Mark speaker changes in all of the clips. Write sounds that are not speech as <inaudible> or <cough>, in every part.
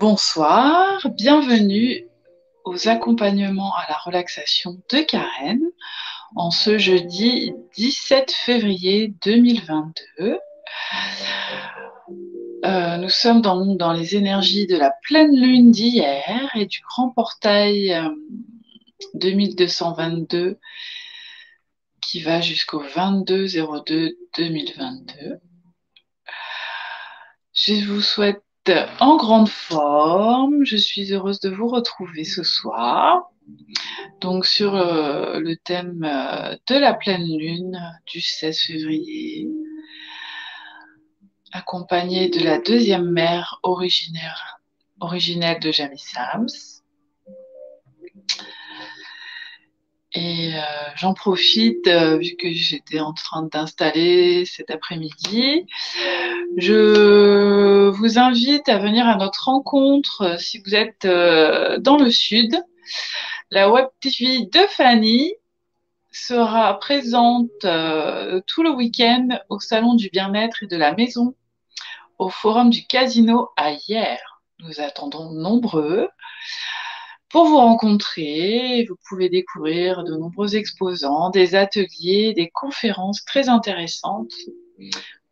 Speaker 1: Bonsoir, bienvenue aux accompagnements à la relaxation de Karen en ce jeudi 17 février 2022. Euh, nous sommes dans, dans, les énergies de la pleine lune d'hier et du grand portail 2222 qui va jusqu'au 22-02-2022. Je vous souhaite en grande forme. Je suis heureuse de vous retrouver ce soir. Donc sur euh, le thème euh, de la pleine lune du 16 février, accompagnée de la deuxième mère originaire, originelle de Jamie Sams. Et euh, j'en profite, euh, vu que j'étais en train d'installer cet après-midi, je vous invite à venir à notre rencontre euh, si vous êtes dans le sud. La Web TV de Fanny sera présente tout le week-end au Salon du Bien-être et de la Maison, au Forum du Casino à hier. Nous attendons nombreux. Pour vous rencontrer, vous pouvez découvrir de nombreux exposants, des ateliers, des conférences très intéressantes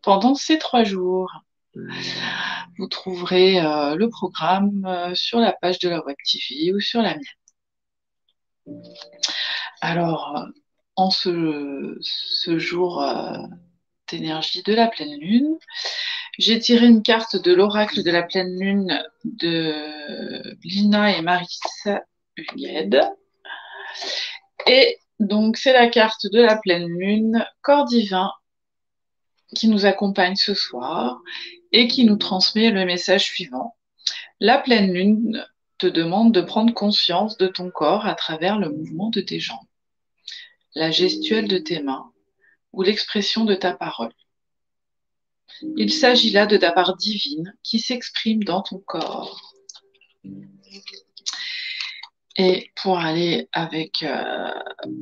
Speaker 1: pendant ces trois jours. Vous trouverez euh, le programme euh, sur la page de la Web TV ou sur la mienne. Alors, en ce, jour euh, d'énergie de la pleine lune, j'ai tiré une carte de l'oracle de la pleine lune de Lina et Marissa Hugued. Et donc, c'est la carte de la pleine lune, corps divin, qui nous accompagne ce soir et qui nous transmet le message suivant. La pleine lune te demande de prendre conscience de ton corps à travers le mouvement de tes jambes, la gestuelle de tes mains ou l'expression de ta parole. Il s'agit là de ta part divine qui s'exprime dans ton corps. Et pour aller avec euh,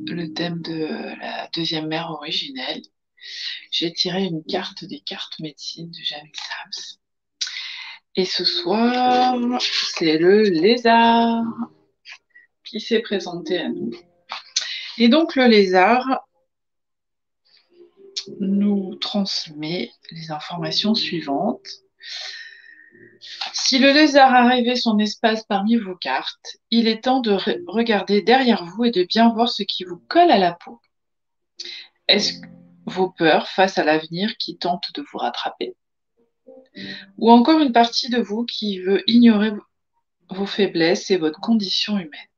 Speaker 1: le thème de la deuxième mère originelle, j'ai tiré une carte des cartes médecine de Jamie Sams. Et ce soir, c'est le lézard qui s'est présenté à nous. Et donc le lézard, nous transmet les informations suivantes. Si le lézard a rêvé son espace parmi vos cartes, il est temps de regarder derrière vous et de bien voir ce qui vous colle à la peau. Est-ce vos peurs face à l'avenir qui tente de vous rattraper? Ou encore une partie de vous qui veut ignorer vos faiblesses et votre condition humaine?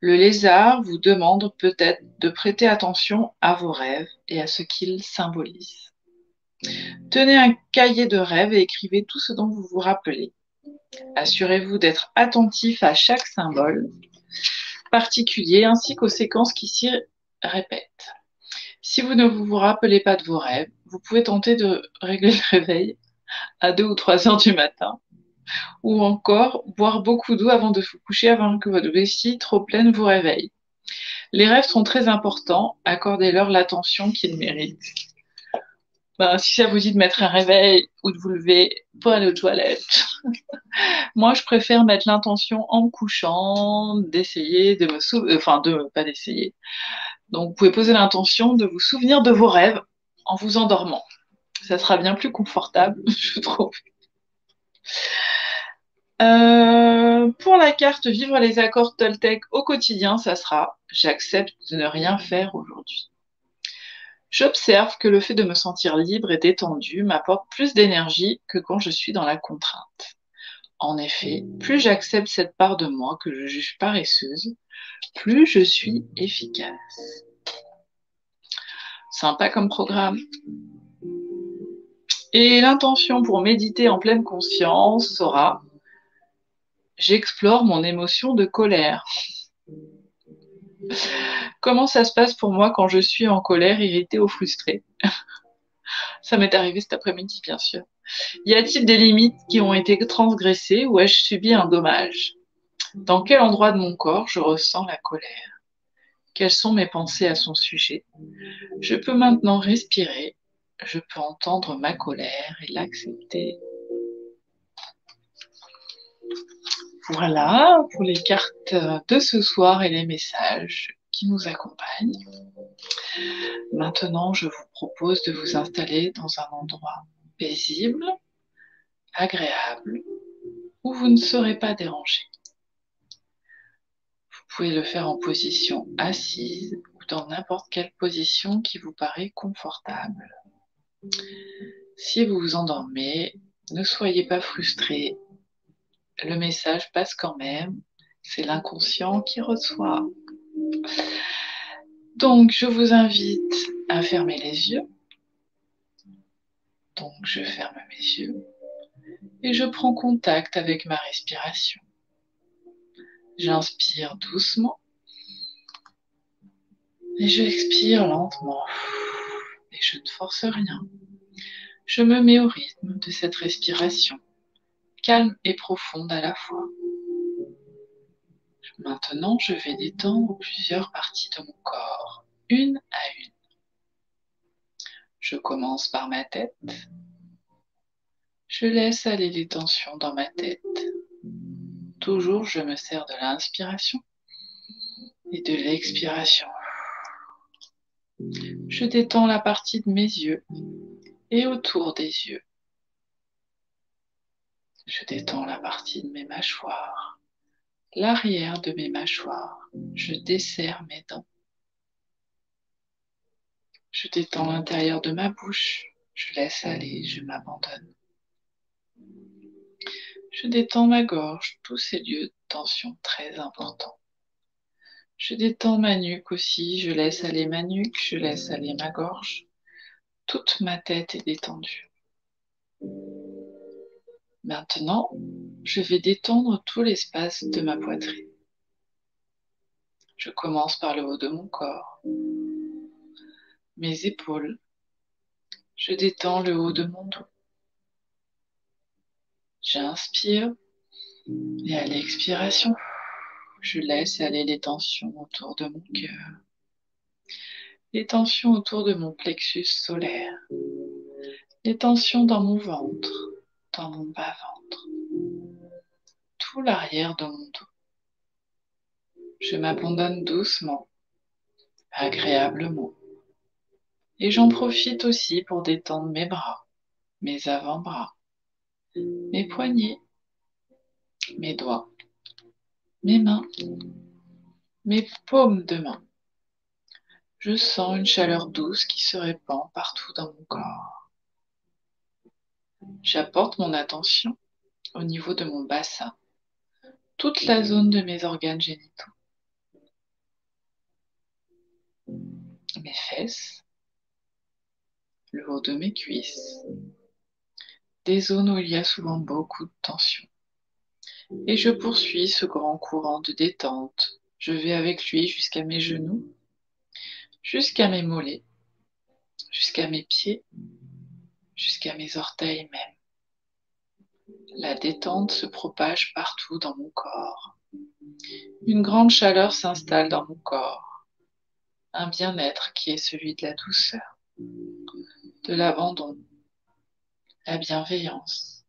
Speaker 1: Le lézard vous demande peut-être de prêter attention à vos rêves et à ce qu'ils symbolisent. Tenez un cahier de rêves et écrivez tout ce dont vous vous rappelez. Assurez-vous d'être attentif à chaque symbole particulier ainsi qu'aux séquences qui s'y répètent. Si vous ne vous rappelez pas de vos rêves, vous pouvez tenter de régler le réveil à 2 ou 3 heures du matin ou encore boire beaucoup d'eau avant de vous coucher avant que votre vessie trop pleine vous réveille. Les rêves sont très importants, accordez-leur l'attention qu'ils méritent. Ben, si ça vous dit de mettre un réveil ou de vous lever pour aller aux toilettes, <laughs> moi je préfère mettre l'intention en me couchant, d'essayer de me souvenir, enfin de pas d'essayer. Donc vous pouvez poser l'intention de vous souvenir de vos rêves en vous endormant. Ça sera bien plus confortable, <laughs> je trouve. Euh, pour la carte Vivre les accords Toltec au quotidien, ça sera J'accepte de ne rien faire aujourd'hui. J'observe que le fait de me sentir libre et détendu m'apporte plus d'énergie que quand je suis dans la contrainte. En effet, plus j'accepte cette part de moi que je juge paresseuse, plus je suis efficace. Sympa comme programme. Et l'intention pour méditer en pleine conscience sera j'explore mon émotion de colère. Comment ça se passe pour moi quand je suis en colère, irritée ou frustrée? Ça m'est arrivé cet après-midi, bien sûr. Y a-t-il des limites qui ont été transgressées ou ai-je subi un dommage? Dans quel endroit de mon corps je ressens la colère? Quelles sont mes pensées à son sujet? Je peux maintenant respirer, je peux entendre ma colère et l'accepter Voilà pour les cartes de ce soir et les messages qui nous accompagnent. Maintenant, je vous propose de vous installer dans un endroit paisible, agréable, où vous ne serez pas dérangé. Vous pouvez le faire en position assise ou dans n'importe quelle position qui vous paraît confortable. Si vous vous endormez, ne soyez pas frustré. Le message passe quand même. C'est l'inconscient qui reçoit. Donc, je vous invite à fermer les yeux. Donc, je ferme mes yeux et je prends contact avec ma respiration. J'inspire doucement et je expire lentement et je ne force rien. Je me mets au rythme de cette respiration, calme et profonde à la fois. Maintenant, je vais détendre plusieurs parties de mon corps, une à une. Je commence par ma tête. Je laisse aller les tensions dans ma tête. Toujours, je me sers de l'inspiration et de l'expiration. Je détends la partie de mes yeux et autour des yeux. Je détends la partie de mes mâchoires, l'arrière de mes mâchoires. Je desserre mes dents. Je détends l'intérieur de ma bouche. Je laisse aller, je m'abandonne. Je détends ma gorge, tous ces lieux de tension très importants. Je détends ma nuque aussi, je laisse aller ma nuque, je laisse aller ma gorge. Toute ma tête est détendue. Maintenant, je vais détendre tout l'espace de ma poitrine. Je commence par le haut de mon corps, mes épaules. Je détends le haut de mon dos. J'inspire et à l'expiration, je laisse aller les tensions autour de mon cœur les tensions autour de mon plexus solaire, les tensions dans mon ventre, dans mon bas-ventre, tout l'arrière de mon dos. Je m'abandonne doucement, agréablement. Et j'en profite aussi pour détendre mes bras, mes avant-bras, mes poignets, mes doigts, mes mains, mes paumes de main je sens une chaleur douce qui se répand partout dans mon corps. J'apporte mon attention au niveau de mon bassin, toute la zone de mes organes génitaux. Mes fesses, le haut de mes cuisses, des zones où il y a souvent beaucoup de tension. Et je poursuis ce grand courant de détente. Je vais avec lui jusqu'à mes genoux jusqu'à mes mollets, jusqu'à mes pieds, jusqu'à mes orteils même. La détente se propage partout dans mon corps. Une grande chaleur s'installe dans mon corps. Un bien-être qui est celui de la douceur, de l'abandon, la bienveillance.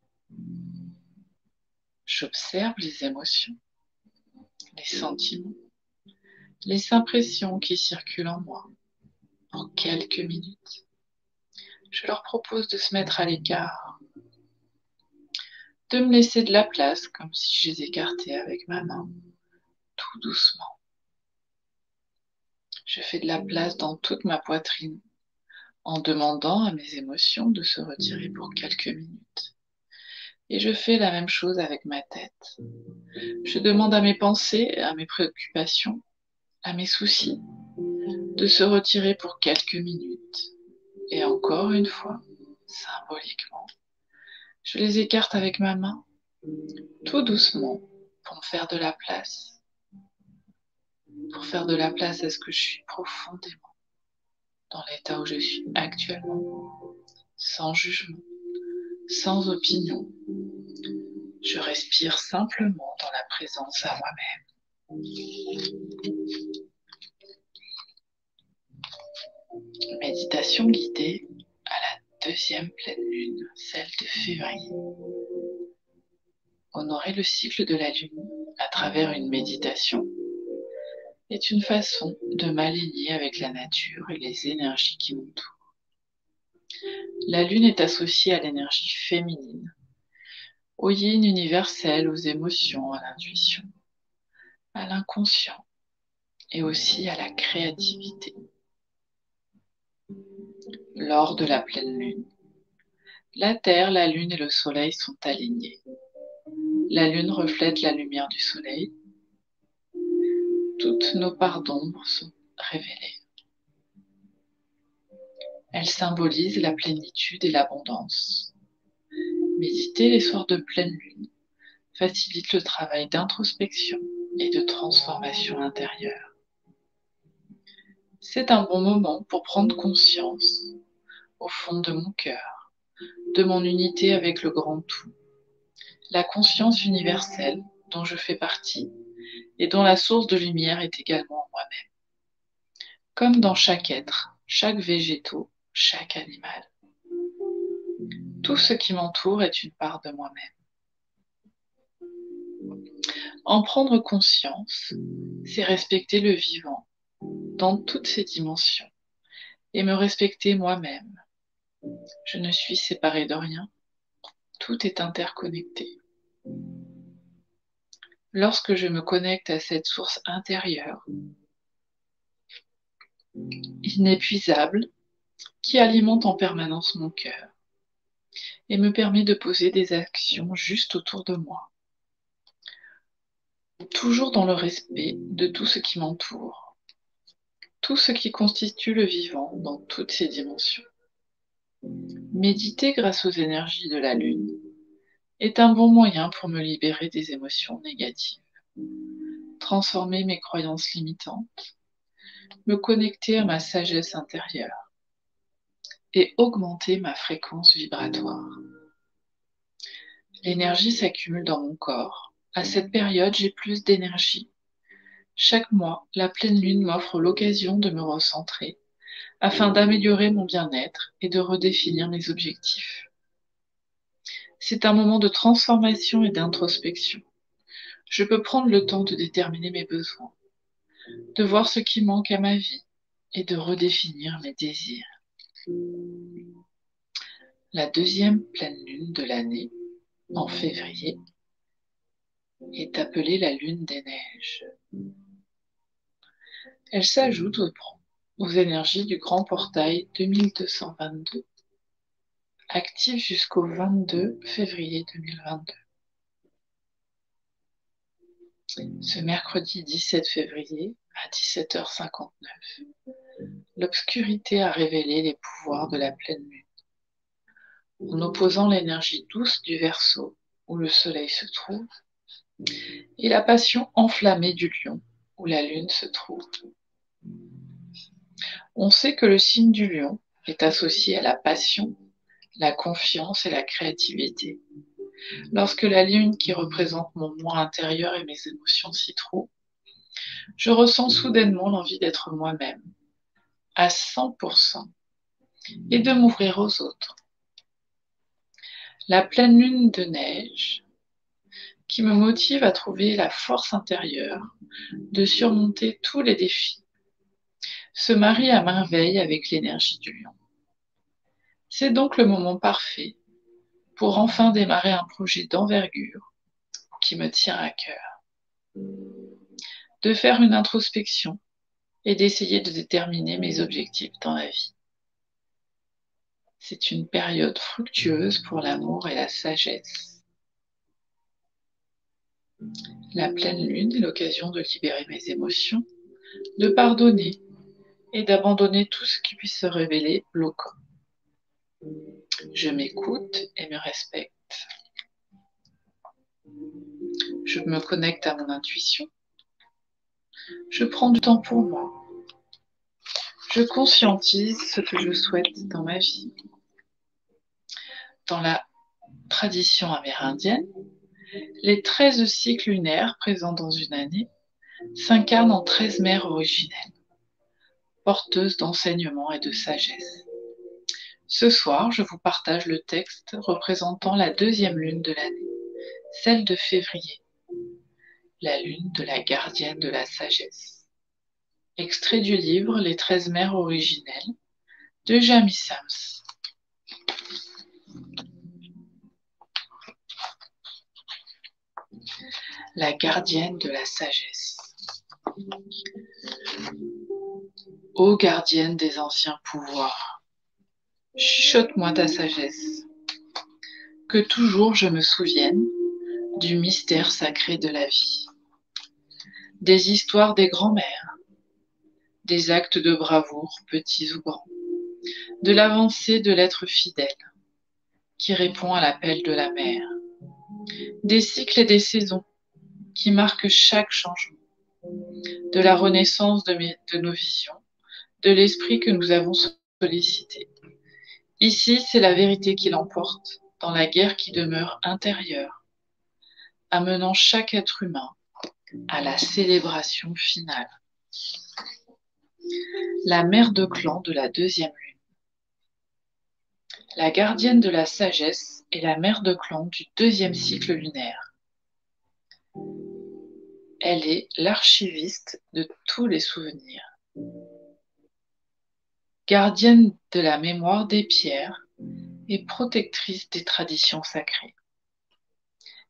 Speaker 1: J'observe les émotions, les sentiments les impressions qui circulent en moi en quelques minutes. Je leur propose de se mettre à l'écart, de me laisser de la place comme si je les écartais avec ma main, tout doucement. Je fais de la place dans toute ma poitrine en demandant à mes émotions de se retirer pour quelques minutes. Et je fais la même chose avec ma tête. Je demande à mes pensées, à mes préoccupations à mes soucis, de se retirer pour quelques minutes. Et encore une fois, symboliquement, je les écarte avec ma main, tout doucement, pour me faire de la place. Pour faire de la place à ce que je suis profondément, dans l'état où je suis actuellement, sans jugement, sans opinion. Je respire simplement dans la présence à moi-même. Méditation guidée à la deuxième pleine lune, celle de février. Honorer le cycle de la lune à travers une méditation est une façon de m'aligner avec la nature et les énergies qui m'entourent. La lune est associée à l'énergie féminine, au yin universel, aux émotions, à l'intuition, à l'inconscient et aussi à la créativité. Lors de la pleine lune, la Terre, la Lune et le Soleil sont alignés. La Lune reflète la lumière du Soleil. Toutes nos parts d'ombre sont révélées. Elle symbolise la plénitude et l'abondance. Méditer les soirs de pleine lune facilite le travail d'introspection et de transformation intérieure. C'est un bon moment pour prendre conscience, au fond de mon cœur, de mon unité avec le grand tout, la conscience universelle dont je fais partie et dont la source de lumière est également en moi-même. Comme dans chaque être, chaque végétaux, chaque animal. Tout ce qui m'entoure est une part de moi-même. En prendre conscience, c'est respecter le vivant dans toutes ses dimensions et me respecter moi-même. Je ne suis séparée de rien. Tout est interconnecté. Lorsque je me connecte à cette source intérieure, inépuisable, qui alimente en permanence mon cœur et me permet de poser des actions juste autour de moi, toujours dans le respect de tout ce qui m'entoure, tout ce qui constitue le vivant dans toutes ses dimensions. Méditer grâce aux énergies de la Lune est un bon moyen pour me libérer des émotions négatives, transformer mes croyances limitantes, me connecter à ma sagesse intérieure et augmenter ma fréquence vibratoire. L'énergie s'accumule dans mon corps. À cette période, j'ai plus d'énergie. Chaque mois, la pleine lune m'offre l'occasion de me recentrer afin d'améliorer mon bien-être et de redéfinir mes objectifs. C'est un moment de transformation et d'introspection. Je peux prendre le temps de déterminer mes besoins, de voir ce qui manque à ma vie et de redéfinir mes désirs. La deuxième pleine lune de l'année, en février, est appelée la lune des neiges. Elle s'ajoute aux, énergies du grand portail 2222 active jusqu'au 22 février 2022. Ce mercredi 17 février à 17h59, l'obscurité a révélé les pouvoirs de la pleine lune. En opposant l'énergie douce du Verseau, où le soleil se trouve, et la passion enflammée du lion, où la lune se trouve. On sait que le signe du lion est associé à la passion la confiance et la créativité. Lorsque la lune qui représente mon moi intérieur et mes émotions s'y trouve, je ressens soudainement l'envie d'être moi-même, à 100%, et de m'ouvrir aux autres. La pleine lune de neige, qui me motive à trouver la force intérieure de surmonter tous les défis, se marie à merveille avec l'énergie du lion. C'est donc le moment parfait pour enfin démarrer un projet d'envergure qui me tient à cœur. De faire une introspection et d'essayer de déterminer mes objectifs dans la vie. C'est une période fructueuse pour l'amour et la sagesse. La pleine lune est l'occasion de libérer mes émotions, de pardonner et d'abandonner tout ce qui puisse se révéler bloquant. Je m'écoute et me respecte. Je me connecte à mon intuition. Je prends du temps pour moi. Je conscientise ce que je souhaite dans ma vie. Dans la tradition amérindienne, les 13 cycles lunaires présents dans une année s'incarnent en 13 mères originelles, porteuses d'enseignement et de sagesse. Ce soir, je vous partage le texte représentant la deuxième lune de l'année, celle de février, la lune de la gardienne de la sagesse. Extrait du livre Les treize mères originelles de Jamie Sams. La gardienne de la sagesse. Ô gardienne des anciens pouvoirs, chuchote-moi ta sagesse, que toujours je me souvienne du mystère sacré de la vie, des histoires des grands-mères, des actes de bravoure, petits ou grands, de l'avancée de l'être fidèle qui répond à l'appel de la mer, des cycles et des saisons qui marquent chaque changement, de la renaissance de, de nos visions de l'esprit que nous avons sollicité. Ici, c'est la vérité qui l'emporte dans la guerre qui demeure intérieure, amenant chaque être humain à la célébration finale. La mère de clan de la deuxième lune. La gardienne de la sagesse est la mère de clan du deuxième cycle lunaire. Elle est l'archiviste de tous les souvenirs gardienne de la mémoire des pierres et protectrice des traditions sacrées.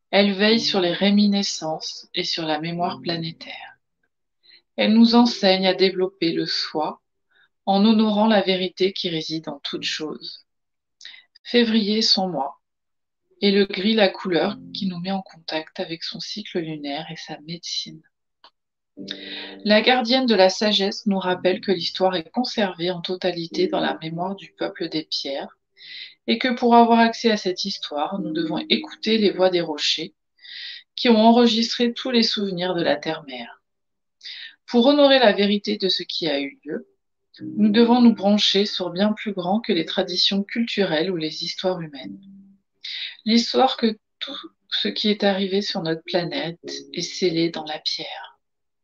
Speaker 1: Elle veille sur les réminiscences et sur la mémoire planétaire. Elle nous enseigne à développer le soi en honorant la vérité qui réside en toute chose. Février son mois, et le gris la couleur qui nous met en contact avec son cycle lunaire et sa médecine. La gardienne de la sagesse nous rappelle que l'histoire est conservée en totalité dans la mémoire du peuple des pierres et que pour avoir accès à cette histoire, nous devons écouter les voix des rochers qui ont enregistré tous les souvenirs de la terre-mère. Pour honorer la vérité de ce qui a eu lieu, nous devons nous brancher sur bien plus grand que les traditions culturelles ou les histoires humaines. L'histoire que tout ce qui est arrivé sur notre planète est scellé dans la pierre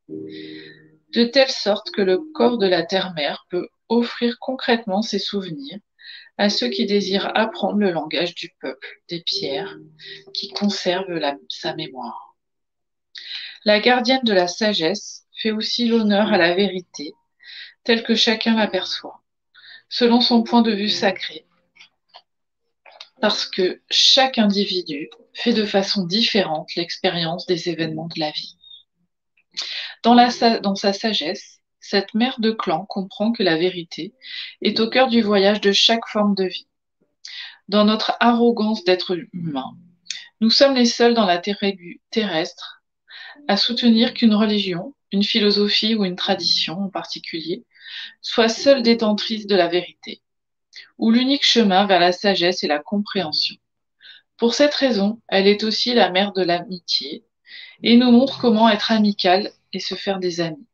Speaker 1: de telle sorte que le corps de la terre-mère peut offrir concrètement ses souvenirs à ceux qui désirent apprendre le langage du peuple des pierres, qui conserve sa mémoire. La gardienne de la sagesse fait aussi l'honneur à la vérité, telle que chacun l'aperçoit, selon son point de vue sacré, parce que chaque individu fait de façon différente l'expérience des événements de la vie. Dans, sa sagesse, cette mère de clan comprend que la vérité est au cœur du voyage de chaque forme de vie. Dans notre arrogance d'être humain, nous sommes les seuls dans la tribu terrestre à soutenir qu'une religion, une philosophie ou une tradition en particulier soit seule détentrice de la vérité, où l'unique chemin vers la sagesse est la compréhension. Pour cette raison, elle est aussi la mère de l'amitié et nous montre comment être amical et se faire des amis.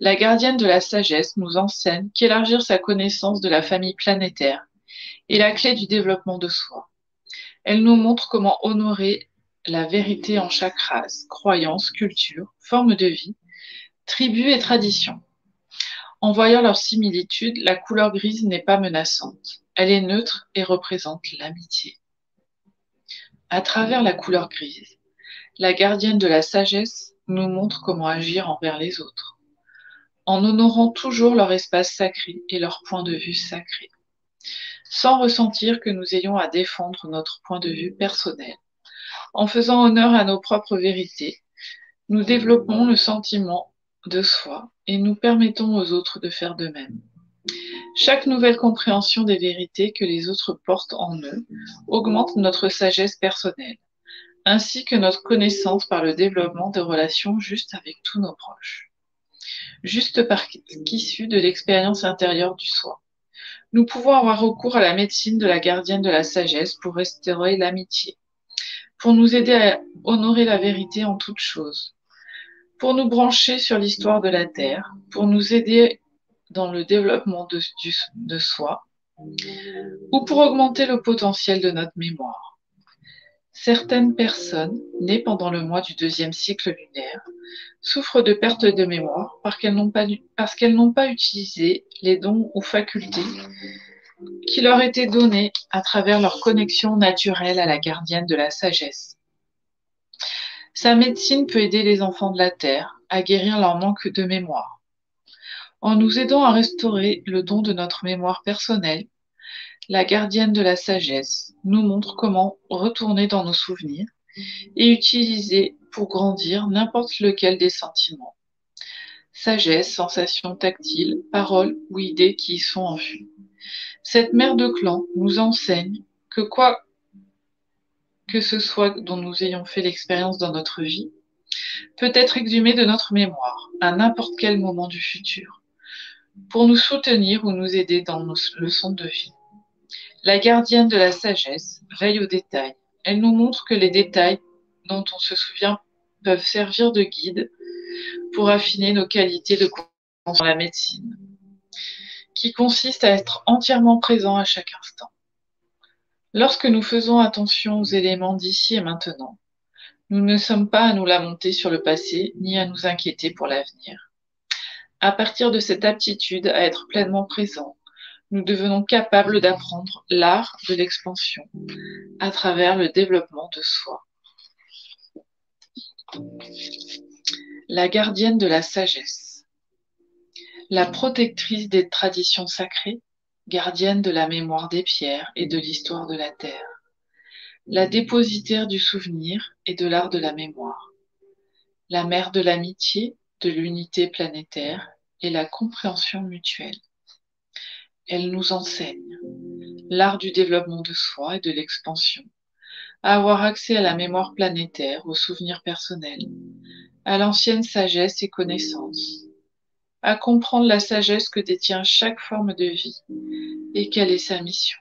Speaker 1: La gardienne de la sagesse nous enseigne qu'élargir sa connaissance de la famille planétaire est la clé du développement de soi. Elle nous montre comment honorer la vérité en chaque race, croyance, culture, forme de vie, tribu et tradition. En voyant leurs similitudes, la couleur grise n'est pas menaçante. Elle est neutre et représente l'amitié. À travers la couleur grise, la gardienne de la sagesse nous montre comment agir envers les autres, en honorant toujours leur espace sacré et leur point de vue sacré, sans ressentir que nous ayons à défendre notre point de vue personnel. En faisant honneur à nos propres vérités, nous développons le sentiment de soi et nous permettons aux autres de faire de même. Chaque nouvelle compréhension des vérités que les autres portent en eux augmente notre sagesse personnelle ainsi que notre connaissance par le développement de relations justes avec tous nos proches, juste par qu'issue de l'expérience intérieure du soi. Nous pouvons avoir recours à la médecine de la gardienne de la sagesse pour restaurer l'amitié, pour nous aider à honorer la vérité en toutes choses, pour nous brancher sur l'histoire de la Terre, pour nous aider dans le développement de, de soi, ou pour augmenter le potentiel de notre mémoire. Certaines personnes, nées pendant le mois du deuxième cycle lunaire, souffrent de perte de mémoire parce qu'elles n'ont pas, utilisé les dons ou facultés qui leur étaient donnés à travers leur connexion naturelle à la gardienne de la sagesse. Sa médecine peut aider les enfants de la Terre à guérir leur manque de mémoire. En nous aidant à restaurer le don de notre mémoire personnelle, la gardienne de la sagesse nous montre comment retourner dans nos souvenirs et utiliser pour grandir n'importe lequel des sentiments. Sagesse, sensations tactiles, paroles ou idées qui y sont en vue. Cette mère de clan nous enseigne que quoi que ce soit dont nous ayons fait l'expérience dans notre vie, peut être exhumé de notre mémoire à n'importe quel moment du futur, pour nous soutenir ou nous aider dans nos leçons de vie. La gardienne de la sagesse veille aux détails. Elle nous montre que les détails dont on se souvient peuvent servir de guide pour affiner nos qualités de compréhension dans la médecine, qui consiste à être entièrement présent à chaque instant. Lorsque nous faisons attention aux éléments d'ici et maintenant, nous ne sommes pas à nous lamenter sur le passé ni à nous inquiéter pour l'avenir. À partir de cette aptitude à être pleinement présent, nous devenons capables d'apprendre l'art de l'expansion à travers le développement de soi. La gardienne de la sagesse, la protectrice des traditions sacrées gardienne de la mémoire des pierres et de l'histoire de la terre, la dépositaire du souvenir et de l'art de la mémoire, la mère de l'amitié, de l'unité planétaire et la compréhension mutuelle. Elle nous enseigne l'art du développement de soi et de l'expansion, à avoir accès à la mémoire planétaire, aux souvenirs personnels, à l'ancienne sagesse et connaissance, à comprendre la sagesse que détient chaque forme de vie et quelle est sa mission,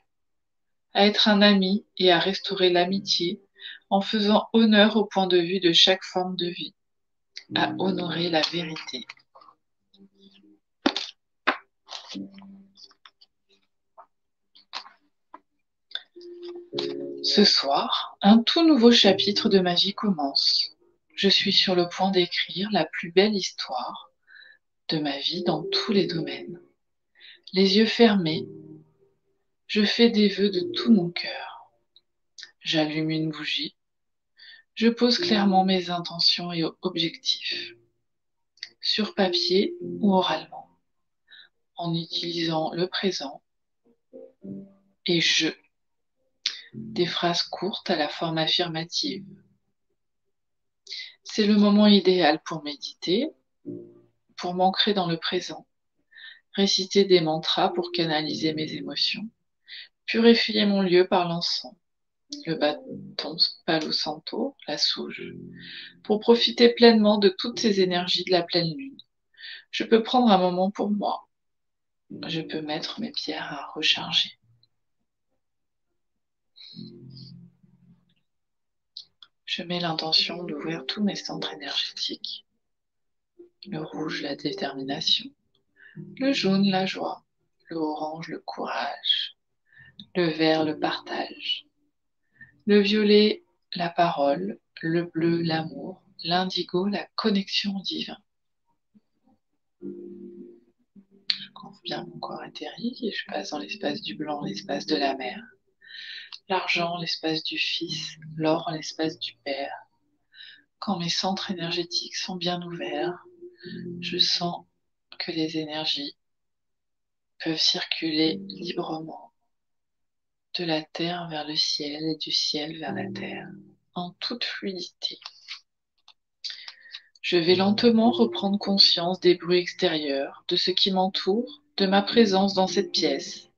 Speaker 1: à être un ami et à restaurer l'amitié en faisant honneur au point de vue de chaque forme de vie, à honorer la vérité. Ce soir, un tout nouveau chapitre de ma vie commence. Je suis sur le point d'écrire la plus belle histoire de ma vie dans tous les domaines. Les yeux fermés, je fais des vœux de tout mon cœur. J'allume une bougie. Je pose clairement mes intentions et objectifs, sur papier ou oralement, en utilisant le présent et je, des phrases courtes à la forme affirmative. C'est le moment idéal pour méditer pour m'ancrer dans le présent, réciter des mantras pour canaliser mes émotions, purifier mon lieu par l'encens, le bâton Palo Santo, la souge, pour profiter pleinement de toutes ces énergies de la pleine lune. Je peux prendre un moment pour moi. Je peux mettre mes pierres à recharger. Je mets l'intention d'ouvrir tous mes centres énergétiques. Le rouge, la détermination, le jaune, la joie, le orange, le courage, le vert, le partage, le violet, la parole, le bleu, l'amour, l'indigo, la connexion au divin. Je couvre bien mon corps éthérique et je passe dans l'espace du blanc, l'espace de la mer, l'argent, l'espace du fils, l'or, l'espace du père. Quand mes centres énergétiques sont bien ouverts, je sens que les énergies peuvent circuler librement de la terre vers le ciel et du ciel vers la terre en toute fluidité. Je vais lentement reprendre conscience des bruits extérieurs, de ce qui m'entoure, de ma présence dans cette pièce.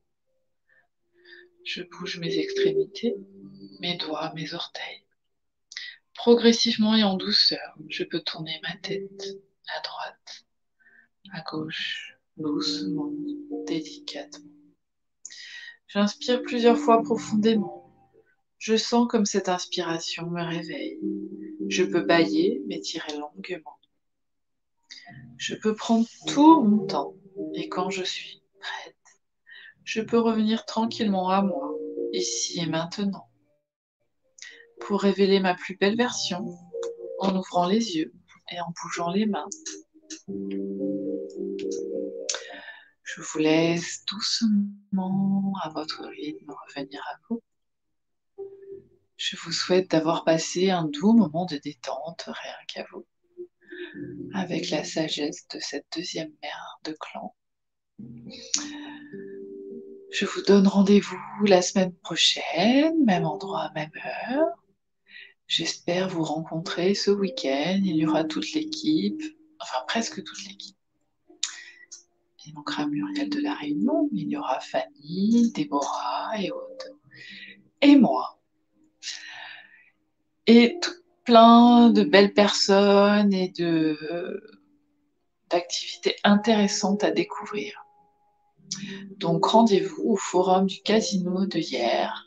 Speaker 1: Je bouge mes extrémités, mes doigts, mes orteils. Progressivement et en douceur, je peux tourner ma tête, à droite, à gauche, doucement, délicatement. J'inspire plusieurs fois profondément. Je sens comme cette inspiration me réveille. Je peux bailler, m'étirer longuement. Je peux prendre tout mon temps et quand je suis prête, je peux revenir tranquillement à moi, ici et maintenant, pour révéler ma plus belle version en ouvrant les yeux et en bougeant les mains. Je vous laisse doucement à votre rythme revenir à vous. Je vous souhaite d'avoir passé un doux moment de détente, rien qu'à vous, avec la sagesse de cette deuxième mère de clan. Je vous donne rendez-vous la semaine prochaine, même endroit, même heure. J'espère vous rencontrer ce week-end. Il y aura toute l'équipe, enfin presque toute l'équipe. Il manquera Muriel de la Réunion, mais il y aura Fanny, Déborah et autres. Et moi. Et tout plein de belles personnes et d'activités intéressantes à découvrir. Donc rendez-vous au forum du casino de hier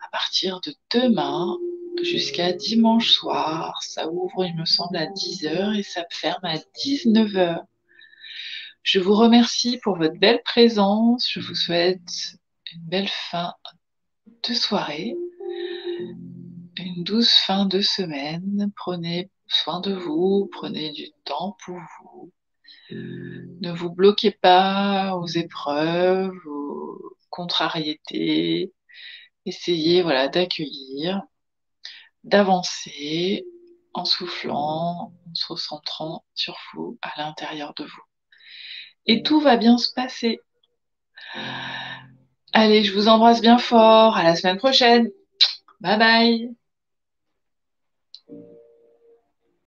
Speaker 1: à partir de demain jusqu'à dimanche soir. Ça ouvre, il me semble, à 10h et ça ferme à 19h. Je vous remercie pour votre belle présence. Je vous souhaite une belle fin de soirée, une douce fin de semaine. Prenez soin de vous, prenez du temps pour vous. Ne vous bloquez pas aux épreuves, aux contrariétés. Essayez d'accueillir, d'avancer en soufflant, en se recentrant sur vous, à l'intérieur de vous. Et tout va bien se passer. Allez, je vous embrasse bien fort. À la semaine prochaine. Bye bye.